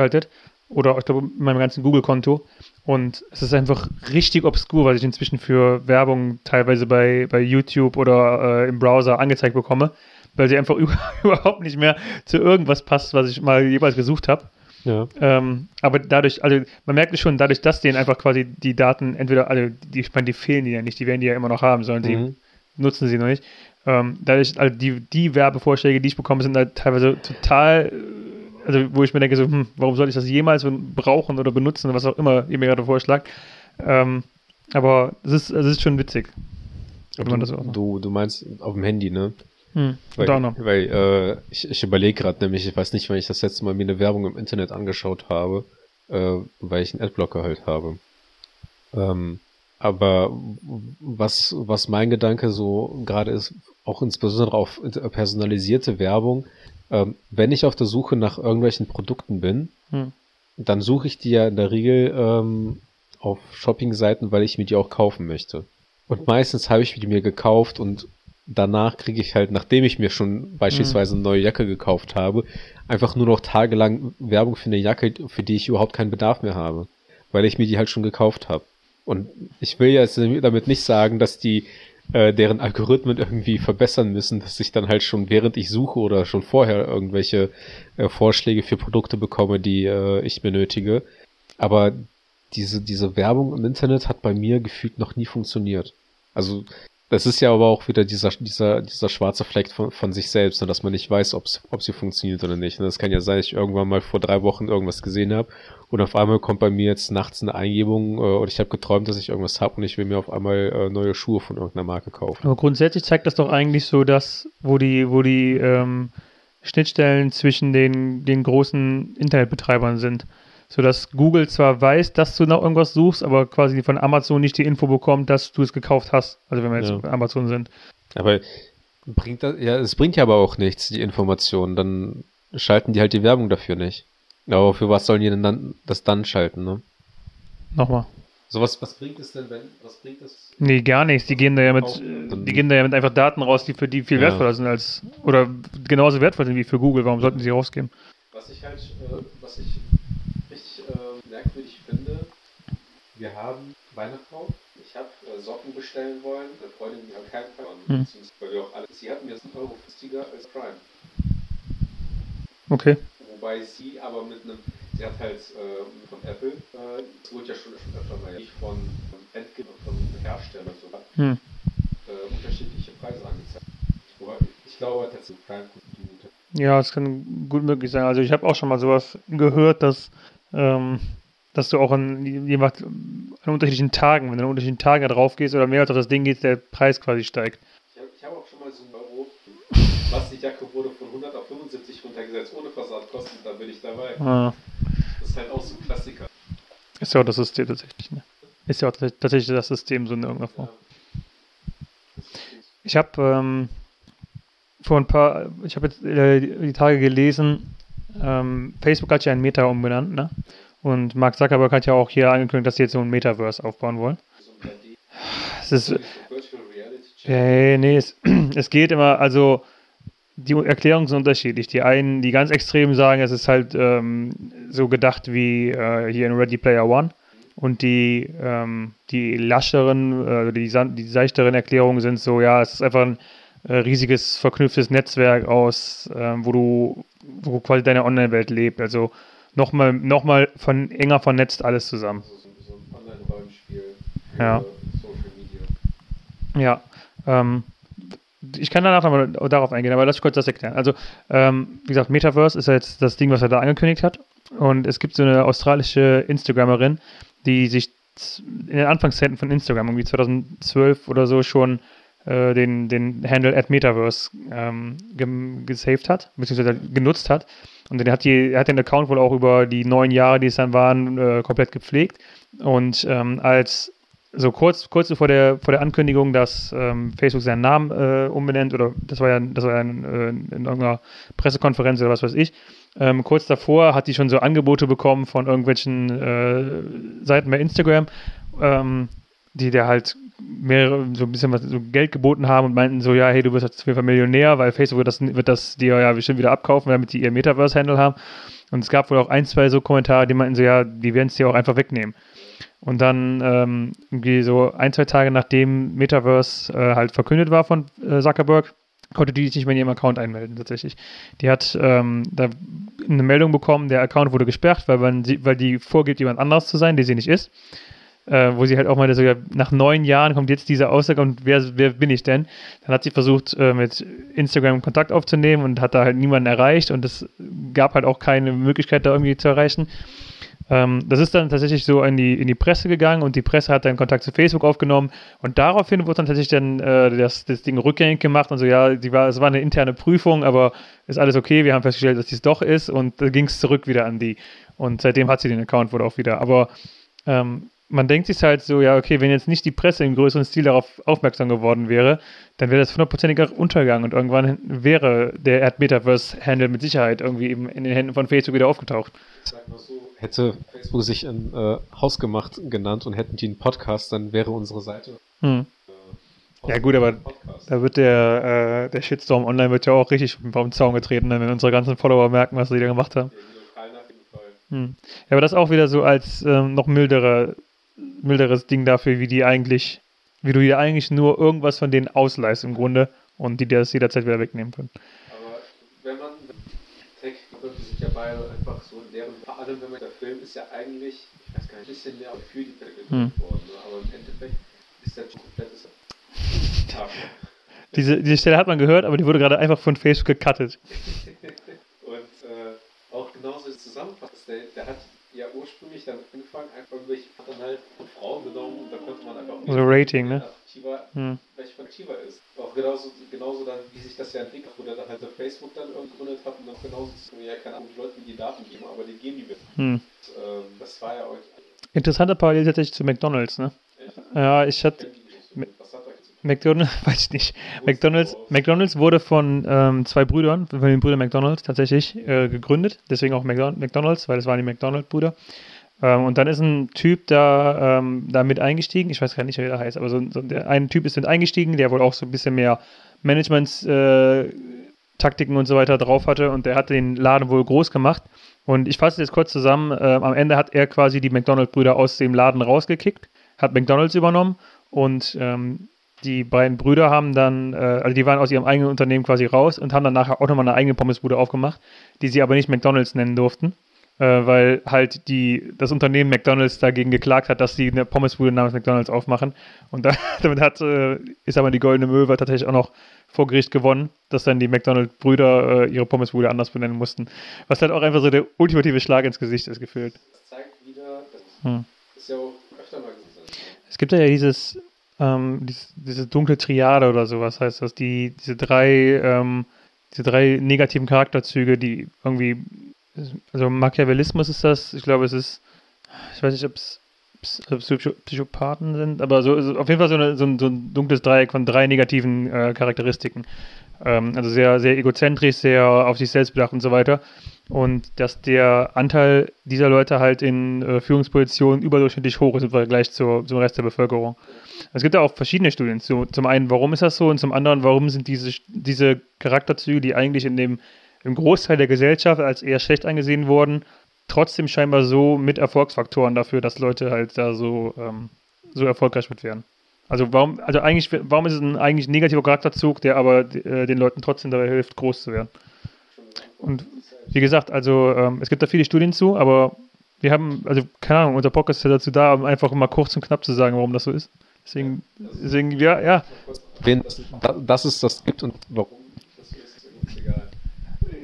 Oder ich glaube, in meinem ganzen Google-Konto. Und es ist einfach richtig obskur, was ich inzwischen für Werbung teilweise bei, bei YouTube oder äh, im Browser angezeigt bekomme, weil sie einfach über, überhaupt nicht mehr zu irgendwas passt, was ich mal jeweils gesucht habe. Ja. Ähm, aber dadurch, also man merkt es schon, dadurch, dass denen einfach quasi die Daten entweder, also die, ich meine, die fehlen die ja nicht, die werden die ja immer noch haben, sollen sie Mhm. nutzen sie noch nicht. Ähm, dadurch, also die, die Werbevorschläge, die ich bekomme, sind halt teilweise total, also wo ich mir denke, so, hm, warum soll ich das jemals brauchen oder benutzen, was auch immer ihr mir gerade vorschlagt. Ähm, aber es ist, es ist schon witzig. wenn man das so Du, du, du meinst auf dem Handy, ne? Hm, Weil, noch. weil äh, ich, ich überlege gerade nämlich, ich weiß nicht, wann ich das letzte Mal mir eine Werbung im Internet angeschaut habe, äh, weil ich einen Adblocker halt habe. Ähm, aber was, was mein Gedanke so gerade ist, auch insbesondere auf personalisierte Werbung, ähm, wenn ich auf der Suche nach irgendwelchen Produkten bin, Hm. dann suche ich die ja in der Regel ähm, auf Shopping-Seiten, weil ich mir die auch kaufen möchte. Und meistens habe ich die mir gekauft und danach kriege ich halt, nachdem ich mir schon beispielsweise eine neue Jacke gekauft habe, einfach nur noch tagelang Werbung für eine Jacke, für die ich überhaupt keinen Bedarf mehr habe, weil ich mir die halt schon gekauft habe. Und ich will jetzt damit nicht sagen, dass die äh, deren Algorithmen irgendwie verbessern müssen, dass ich dann halt schon während ich suche oder schon vorher irgendwelche äh, Vorschläge für Produkte bekomme, die äh, ich benötige. Aber diese, diese Werbung im Internet hat bei mir gefühlt noch nie funktioniert. Also das ist ja aber auch wieder dieser, dieser, dieser schwarze Fleck von, von sich selbst, ne, dass man nicht weiß, ob sie funktioniert oder nicht. Und das kann ja sein, dass ich irgendwann mal vor drei Wochen irgendwas gesehen habe und auf einmal kommt bei mir jetzt nachts eine Eingebung äh, oder ich habe geträumt, dass ich irgendwas habe und ich will mir auf einmal äh, neue Schuhe von irgendeiner Marke kaufen. Aber grundsätzlich zeigt das doch eigentlich so, dass, wo die, wo die ähm, Schnittstellen zwischen den, den großen Internetbetreibern sind. Sodass Google zwar weiß, dass du nach irgendwas suchst, aber quasi von Amazon nicht die Info bekommt, dass du es gekauft hast. Also wenn wir jetzt Ja. bei Amazon sind. Aber bringt das, ja, es bringt ja aber auch nichts, die Informationen. Dann schalten die halt die Werbung dafür nicht. Aber für was sollen die denn dann das dann schalten, ne? Nochmal. So was, was bringt es denn, wenn, was bringt es? Nee, gar nichts. Die gehen da ja mit, Auch, die gehen da ja mit einfach Daten raus, die für die viel Ja. wertvoller sind als, oder genauso wertvoll sind wie für Google. Warum sollten sie rausgeben? Was ich halt, äh, was ich merkwürdig finde, wir haben Weihnachten. Ich habe äh, Socken bestellen wollen, eine Freundin, die hat keinen Fall an, Hm. weil wir auch alle, sie hat mir 1 Euro günstiger als Prime. Okay. Wobei sie aber mit einem, sie hat halt äh, von Apple, äh, das wurde ja schon, schon öfter mal, nicht von, von Endgeber, von Herstellern sogar, Hm. äh, unterschiedliche Preise angezeigt. Wobei, ich glaube tatsächlich Prime gut Ja, das kann gut möglich sein. Also ich habe auch schon mal sowas gehört, dass, ähm, dass du auch an, je nach, an unterschiedlichen Tagen, wenn du an unterschiedlichen Tagen drauf gehst oder mehr als auf das Ding gehst, der Preis quasi steigt. Ich habe hab auch schon mal so einen Euro, was die Jacke wurde von 100 auf 75 runtergesetzt, ohne Versandkosten, da bin ich dabei. Ah, Das ist halt auch so ein Klassiker. ist ja auch das System tatsächlich. Ne? Ist ja auch tats- tatsächlich das System so in irgendeiner Form. Ich habe ähm, vor ein paar, ich habe jetzt äh, die Tage gelesen, ähm, Facebook hat ja ein Meta umbenannt, ne? Und Mark Zuckerberg hat ja auch hier angekündigt, dass sie jetzt so ein Metaverse aufbauen wollen. So ein 3D, Es ist, äh, nee, es, es geht immer, also die Erklärungen sind unterschiedlich. Die einen, die ganz extrem sagen, es ist halt ähm, so gedacht wie äh, hier in Ready Player One. Und die, ähm, die lascheren, äh, die, die seichteren Erklärungen sind so, ja, es ist einfach ein äh, riesiges verknüpftes Netzwerk aus, ähm, wo du, wo quasi deine Online-Welt lebt. Also nochmal noch mal von enger vernetzt alles zusammen. So, so ein Ja. Social Media. Ja, ähm, ich kann danach nochmal darauf eingehen, aber lass mich kurz das erklären. Also, ähm, wie gesagt, Metaverse ist ja jetzt das Ding, was er da angekündigt hat. Und es gibt so eine australische Instagramerin, die sich in den Anfangszeiten von Instagram, irgendwie 2012 oder so, schon äh, den, den Handle at Metaverse ähm, gesaved hat, beziehungsweise genutzt hat. Und der hat, er hat den Account wohl auch über die neun Jahre, die es dann waren, äh, komplett gepflegt. Und ähm, als so kurz, kurz vor der, vor der Ankündigung, dass ähm, Facebook seinen Namen äh, umbenennt, oder das war ja, das war ja in, äh, in irgendeiner Pressekonferenz oder was weiß ich, ähm, kurz davor hat die schon so Angebote bekommen von irgendwelchen äh, Seiten bei Instagram, ähm, die der halt mehrere, so ein bisschen was, so Geld geboten haben und meinten so, ja, hey, du wirst jetzt auf jeden Fall Millionär, weil Facebook wird das, wird das dir ja bestimmt wieder abkaufen, damit die ihr Metaverse-Handle haben. Und es gab wohl auch ein, zwei so Kommentare, die meinten so, ja, die werden es dir auch einfach wegnehmen. Und dann ähm, irgendwie so ein, zwei Tage nachdem Metaverse äh, halt verkündet war von äh, Zuckerberg, konnte die sich nicht mehr in ihrem Account einmelden, tatsächlich. Die hat ähm, da eine Meldung bekommen, der Account wurde gesperrt, weil, man weil die vorgibt, jemand anderes zu sein, der sie nicht ist. Äh, wo sie halt auch meinte, so ja, nach neun Jahren kommt jetzt diese Aussage und wer, wer bin ich denn? Dann hat sie versucht, äh, mit Instagram Kontakt aufzunehmen und hat da halt niemanden erreicht und es gab halt auch keine Möglichkeit, da irgendwie zu erreichen. Ähm, das ist dann tatsächlich so in die, in die Presse gegangen und die Presse hat dann Kontakt zu Facebook aufgenommen und daraufhin wurde dann tatsächlich dann äh, das, das Ding rückgängig gemacht und so, ja, die war, es war eine interne Prüfung, aber ist alles okay, wir haben festgestellt, dass dies doch ist und da ging es zurück wieder an die. Und seitdem hat sie den Account wohl auch wieder. Aber ähm, man denkt sich halt so, ja, okay, wenn jetzt nicht die Presse im größeren Stil darauf aufmerksam geworden wäre, dann wäre das hundertprozentiger Untergang und irgendwann wäre der Erd-Metaverse-Handle mit Sicherheit irgendwie eben in den Händen von Facebook wieder aufgetaucht. Sag mal so, hätte Facebook sich ein äh, Hausgemacht genannt und hätten die einen Podcast, dann wäre unsere Seite. Hm. Äh, Ja, gut, aber Podcast. Da wird der, äh, der Shitstorm online wird ja auch richtig vom Zaun getreten, wenn unsere ganzen Follower merken, was sie da gemacht haben. Hm. Ja, aber das auch wieder so als ähm, noch mildere, milderes Ding dafür, wie die eigentlich, wie du dir eigentlich nur irgendwas von denen ausleihst im Grunde und die dir das jederzeit wieder wegnehmen können. Aber wenn man Tech könnte sich ja beide einfach so in deren vor allem wenn man der Film ist ja eigentlich, ich weiß gar nicht, ein bisschen mehr für die Tech Hm. worden, ne? aber im Endeffekt ist der komplettes ja. Diese, diese Stelle hat man gehört, aber die wurde gerade einfach von Facebook gecuttet. Und äh, auch genauso das Zusammenfassen, der, der hat ja ursprünglich dann angefangen, einfach hat dann halt von Frauen genommen und da konnte man einfach So Rating, ne? Hm. welcher attraktiver ist. Auch genauso, genauso dann, wie sich das ja entwickelt, wo der dann halt so Facebook dann irgendwie gegründet hat und auch genauso zu ja, keine Ahnung, die Leute, die die Daten geben, aber die geben die mit. Hm. Ähm, das war ja euch. Interessante Parallel tatsächlich zu McDonalds, ne? Echt? Ja, ich hatte Was hat zu McDonald's, weiß ich nicht. McDonald's, McDonald's wurde von ähm, zwei Brüdern, von den Brüdern McDonald's tatsächlich äh, gegründet. Deswegen auch McDon- McDonald's, weil das waren die McDonald-Brüder. Ähm, und dann ist ein Typ da, ähm, da mit eingestiegen. Ich weiß gar nicht, wie der heißt, aber so, so der, ein Typ ist mit eingestiegen, der wohl auch so ein bisschen mehr Management-Taktiken und so weiter drauf hatte. Und der hat den Laden wohl groß gemacht. Und ich fasse jetzt kurz zusammen. Ähm, am Ende hat er quasi die McDonald-Brüder aus dem Laden rausgekickt, hat McDonald's übernommen und ähm, die beiden Brüder haben dann, äh, also die waren aus ihrem eigenen Unternehmen quasi raus und haben dann nachher auch nochmal eine eigene Pommesbude aufgemacht, die sie aber nicht McDonalds nennen durften, äh, weil halt die, das Unternehmen McDonalds dagegen geklagt hat, dass sie eine Pommesbude namens McDonalds aufmachen. Und da, damit hat, äh, ist aber die Goldene Möwe tatsächlich auch noch vor Gericht gewonnen, dass dann die McDonald-Brüder äh, ihre Pommesbude anders benennen mussten. Was halt auch einfach so der ultimative Schlag ins Gesicht ist gefühlt. Das zeigt wieder, das Hm. ist ja auch öfter mal gesagt. Es gibt ja dieses, ähm, dieses, diese dunkle Triade oder sowas heißt das, die, diese drei, ähm, diese drei negativen Charakterzüge, die irgendwie, also Machiavellismus ist das, ich glaube, es ist, ich weiß nicht, ob es Psychopathen sind, aber so, so auf jeden Fall so, eine, so, ein, so ein dunkles Dreieck von drei negativen äh, Charakteristiken. Ähm, also sehr, sehr egozentrisch, sehr auf sich selbst bedacht und so weiter. Und dass der Anteil dieser Leute halt in äh, Führungspositionen überdurchschnittlich hoch ist im Vergleich zur, zum Rest der Bevölkerung. Es gibt ja auch verschiedene Studien. zu. Zum einen, warum ist das so? Und zum anderen, warum sind diese, diese Charakterzüge, die eigentlich in dem, im Großteil der Gesellschaft als eher schlecht angesehen wurden, trotzdem scheinbar so mit Erfolgsfaktoren dafür, dass Leute halt da so, ähm, so erfolgreich mit werden. Also warum, also eigentlich, warum ist es ein eigentlich negativer Charakterzug, der aber äh, den Leuten trotzdem dabei hilft, groß zu werden? Und wie gesagt, also ähm, es gibt da viele Studien zu, aber wir haben, also keine Ahnung, unser Podcast ist ja dazu da, um einfach mal kurz und knapp zu sagen, warum das so ist. Deswegen, deswegen, ja, ja. Wen das, dass es das gibt und warum das so ist, ist uns egal.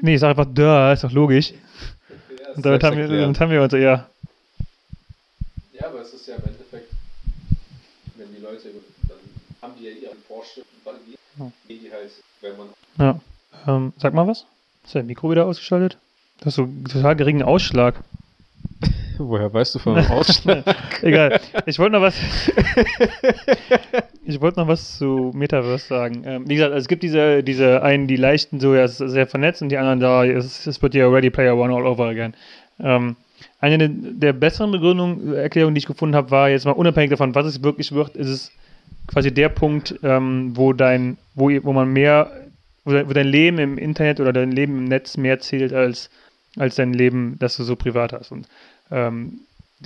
Nee, ich sage einfach, da, ist doch logisch. Ja, Und damit haben, wir, damit haben wir uns, ja. Ja, aber es ist ja im Endeffekt, wenn die Leute, dann haben die ja ihre Vorstellungen, validiert, Ja. die halt, wenn man ja. Ähm, sag mal was. Ist dein Mikro wieder ausgeschaltet? Du hast so einen total geringen Ausschlag. Woher weißt du von einem Ausschlag? Egal. Ich wollte noch was. ich wollte noch was zu Metaverse sagen. Ähm, wie gesagt, es gibt diese, diese einen, die leichten, so ja, es ist sehr vernetzt und die anderen da, es, es wird ja Ready Player One all over again. Ähm, eine der, besseren Begründungen, Erklärungen, die ich gefunden habe, war jetzt mal unabhängig davon, was es wirklich wird, ist es quasi der Punkt, ähm, wo dein, wo, wo man mehr, wo dein, wo dein Leben im Internet oder dein Leben im Netz mehr zählt als, als dein Leben, das du so privat hast. Und ähm,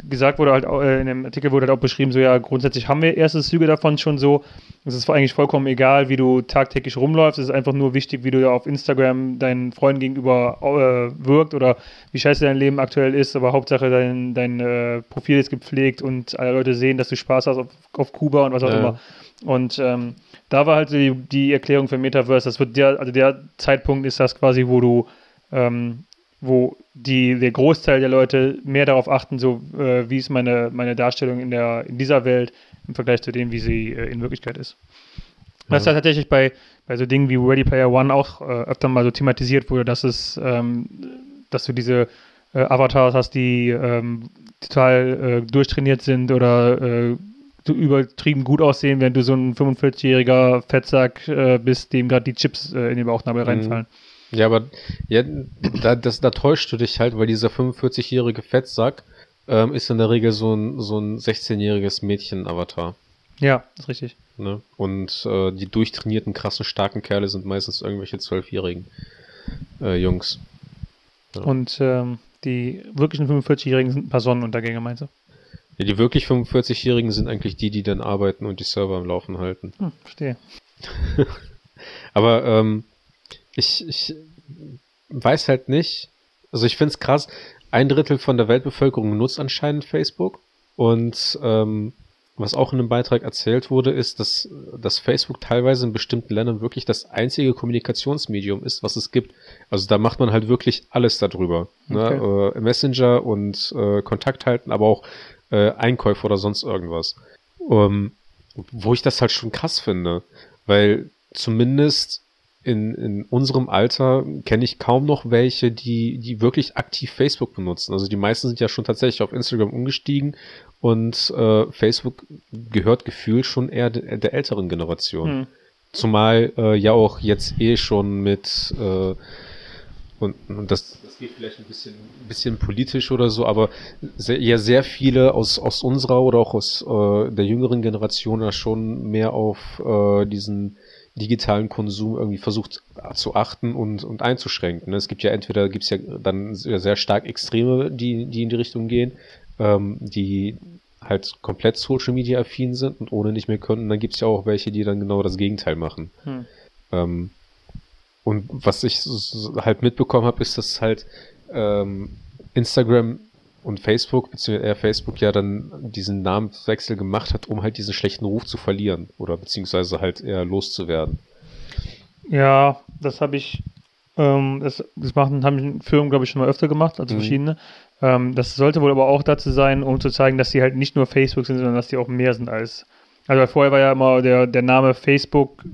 gesagt wurde halt, äh, in dem Artikel wurde halt auch beschrieben, so ja, grundsätzlich haben wir erste Züge davon schon so. Es ist eigentlich vollkommen egal, wie du tagtäglich rumläufst. Es ist einfach nur wichtig, wie du auf Instagram deinen Freunden gegenüber äh, wirkt oder wie scheiße dein Leben aktuell ist. Aber Hauptsache dein, dein äh, Profil ist gepflegt und alle Leute sehen, dass du Spaß hast auf, auf Kuba und was auch Ja. immer. Und ähm, da war halt die, die Erklärung für Metaverse, das wird der, also der Zeitpunkt ist das quasi, wo du, ähm, wo die, der Großteil der Leute mehr darauf achten, so äh, wie ist meine, meine Darstellung in der, in dieser Welt im Vergleich zu dem, wie sie äh, in Wirklichkeit ist. Das ist Ja. ja tatsächlich bei, bei so Dingen wie Ready Player One auch äh, öfter mal so thematisiert wurde, dass es, ähm, dass du diese äh, Avatars hast, die ähm, total äh, durchtrainiert sind oder äh, so übertrieben gut aussehen, während du so ein 45-jähriger Fettsack bist, dem gerade die Chips in den Bauchnabel Mhm. reinfallen. Ja, aber ja, da, das, da täuschst du dich halt, weil dieser 45-jährige Fettsack ähm, ist in der Regel so ein, so ein 16-jähriges Mädchen-Avatar. Ja, ist richtig. Ne? Und äh, die durchtrainierten, krassen, starken Kerle sind meistens irgendwelche zwölfjährigen äh, Jungs. Ja. Und ähm, die wirklichen 45-Jährigen sind ein paar Sonnenuntergänge, meinst du? Ja, die wirklich 45-Jährigen sind eigentlich die, die dann arbeiten und die Server am Laufen halten. Hm, verstehe. Aber ähm, ich, ich weiß halt nicht. Also ich finde es krass, ein Drittel von der Weltbevölkerung nutzt anscheinend Facebook. Und ähm, was auch in einem Beitrag erzählt wurde, ist, dass, dass Facebook teilweise in bestimmten Ländern wirklich das einzige Kommunikationsmedium ist, was es gibt. Also da macht man halt wirklich alles darüber. Ne? Äh, Messenger und äh, Kontakt halten, aber auch äh, Einkäufe oder sonst irgendwas. Ähm, wo ich das halt schon krass finde, weil zumindest in, in unserem Alter kenne ich kaum noch welche, die, die wirklich aktiv Facebook benutzen. Also die meisten sind ja schon tatsächlich auf Instagram umgestiegen und äh, Facebook gehört gefühlt schon eher de, der älteren Generation. Hm. Zumal äh, ja auch jetzt eh schon mit äh, und, und das, das geht vielleicht ein bisschen, ein bisschen politisch oder so, aber sehr, ja sehr viele aus, aus unserer oder auch aus äh, der jüngeren Generation ja schon mehr auf äh, diesen digitalen Konsum irgendwie versucht zu achten und, und einzuschränken. ne? Es gibt ja entweder gibt's ja dann sehr, sehr stark Extreme, die, die in die Richtung gehen, ähm, die halt komplett Social Media affin sind und ohne nicht mehr können. Und dann gibt's ja auch welche, die dann genau das Gegenteil machen. Hm. Ähm, und was ich halt mitbekommen habe, ist, dass halt ähm, Instagram und Facebook, beziehungsweise eher Facebook ja dann diesen Namenswechsel gemacht hat, um halt diesen schlechten Ruf zu verlieren oder beziehungsweise halt eher loszuwerden. Ja, das habe ich, ähm, das, das machen, haben Firmen, glaube ich, schon mal öfter gemacht, also Mhm. verschiedene. Ähm, das sollte wohl aber auch dazu sein, um zu zeigen, dass sie halt nicht nur Facebook sind, sondern dass die auch mehr sind als. Also vorher war ja immer der, der Name Facebook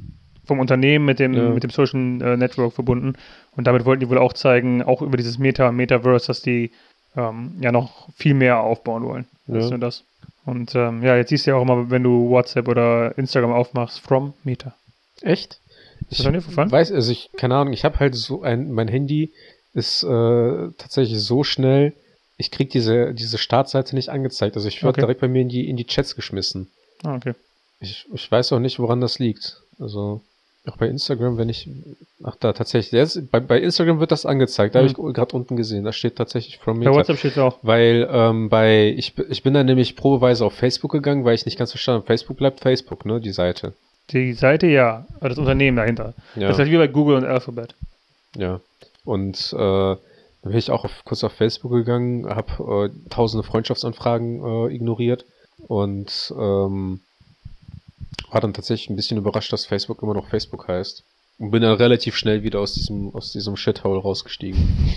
vom Unternehmen mit dem, Ja. mit dem Social äh, Network verbunden. Und damit wollten die wohl auch zeigen, auch über dieses Meta, Metaverse, dass die ähm, ja noch viel mehr aufbauen wollen. als Ja. nur das. Und ähm, ja, jetzt siehst du ja auch immer, wenn du WhatsApp oder Instagram aufmachst, from Meta. Echt? Ist das an dir weiß, also ich, keine Ahnung, ich habe halt so ein, mein Handy ist äh, tatsächlich so schnell, ich krieg diese, diese Startseite nicht angezeigt. Also ich werde Okay. direkt bei mir in die, in die Chats geschmissen. Ah, okay. Ich, ich weiß auch nicht, woran das liegt. Also auch bei Instagram, wenn ich, ach da tatsächlich, ist, bei, bei Instagram wird das angezeigt. Da Mhm. habe ich gerade unten gesehen. Da steht tatsächlich from Bei Meta. WhatsApp steht auch. Weil ähm, bei ich, ich bin dann nämlich probeweise auf Facebook gegangen, weil ich nicht ganz verstanden habe. Facebook bleibt Facebook, ne, die Seite. Die Seite ja, aber das Unternehmen dahinter. Ja. Das ist halt wie bei Google und Alphabet. Ja. Und äh, dann bin ich auch auf, kurz auf Facebook gegangen, habe äh, tausende Freundschaftsanfragen äh, ignoriert und ähm, war dann tatsächlich ein bisschen überrascht, dass Facebook immer noch Facebook heißt. Und bin dann relativ schnell wieder aus diesem, aus diesem Shithole rausgestiegen.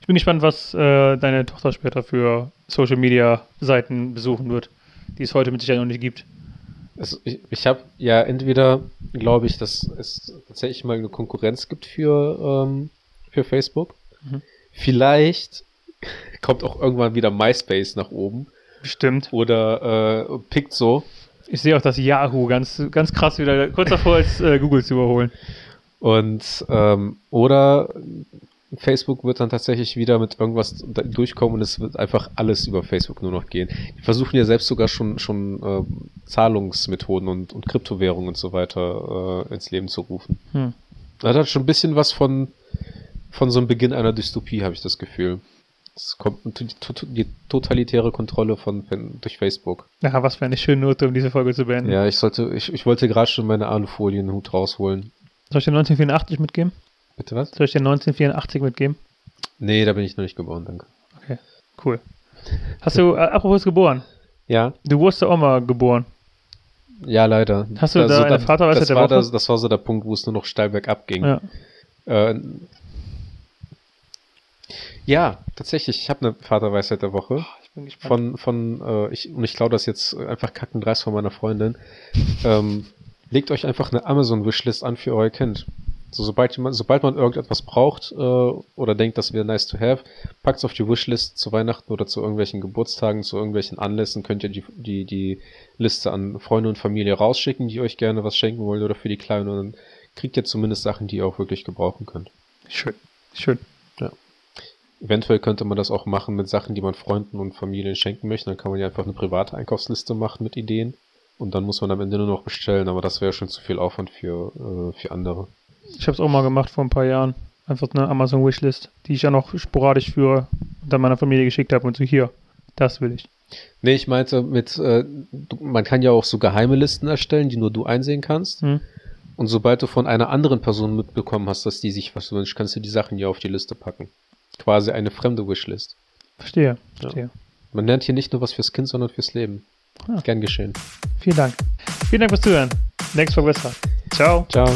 Ich bin gespannt, was äh, deine Tochter später für Social Media Seiten besuchen wird, die es heute mit Sicherheit noch nicht gibt. Also ich ich habe ja entweder, glaube ich, dass es tatsächlich mal eine Konkurrenz gibt für, ähm, für Facebook. Mhm. Vielleicht kommt auch irgendwann wieder MySpace nach oben Bestimmt. oder äh, Piczo. Ich sehe auch, dass Yahoo ganz, ganz krass wieder kurz davor ist, äh, Google zu überholen. Und ähm, oder Facebook wird dann tatsächlich wieder mit irgendwas durchkommen und es wird einfach alles über Facebook nur noch gehen. Die versuchen ja selbst sogar schon schon ähm, Zahlungsmethoden und, und Kryptowährungen und so weiter äh, ins Leben zu rufen. Hm. Das hat schon ein bisschen was von von so einem Beginn einer Dystopie, habe ich das Gefühl. Es kommt die, die totalitäre Kontrolle von, durch Facebook. Ja, was für eine schöne Note, um diese Folge zu beenden. Ja, ich sollte, ich, ich wollte gerade schon meine Alufolienhut rausholen. Soll ich dir 1984 mitgeben? Bitte was? Soll ich dir 1984 mitgeben? Nee, da bin ich noch nicht geboren, danke. Okay, cool. Hast du, äh, apropos geboren, Ja, du wurdest ja auch mal geboren. ja, leider. Hast du da eine Vaterweisheit das der war Woche? Das, das war so der Punkt, wo es nur noch steil bergab ging. Ja. Äh, ja, tatsächlich, ich habe eine Vaterweisheit der Woche. Ich bin gespannt. Von, von, äh, ich, und ich klaue das jetzt einfach kackendreist von meiner Freundin. Ähm, legt euch einfach eine Amazon-Wishlist an für euer Kind. So, sobald, man, sobald man irgendetwas braucht äh, oder denkt, das wäre nice to have, packt es auf die Wishlist zu Weihnachten oder zu irgendwelchen Geburtstagen, zu irgendwelchen Anlässen, könnt ihr die, die, die Liste an Freunde und Familie rausschicken, die euch gerne was schenken wollen oder für die Kleinen und dann kriegt ihr zumindest Sachen, die ihr auch wirklich gebrauchen könnt. Schön, schön. Eventuell könnte man das auch machen mit Sachen, die man Freunden und Familien schenken möchte. Dann kann man ja einfach eine private Einkaufsliste machen mit Ideen. Und dann muss man am Ende nur noch bestellen, aber das wäre schon zu viel Aufwand für, äh, für andere. Ich habe es auch mal gemacht vor ein paar Jahren. Einfach eine Amazon Wishlist, die ich ja noch sporadisch für dann meiner Familie geschickt habe und so hier. Das will ich. Nee, ich meinte mit, äh, man kann ja auch so geheime Listen erstellen, die nur du einsehen kannst. Hm? Und sobald du von einer anderen Person mitbekommen hast, dass die sich was wünscht, kannst du die Sachen ja auf die Liste packen. Quasi eine fremde Wishlist. Verstehe, verstehe. Man lernt hier nicht nur was fürs Kind, sondern fürs Leben. Ah. Gern geschehen. Vielen Dank. Vielen Dank fürs Zuhören. Next Folge besser. Ciao. Ciao.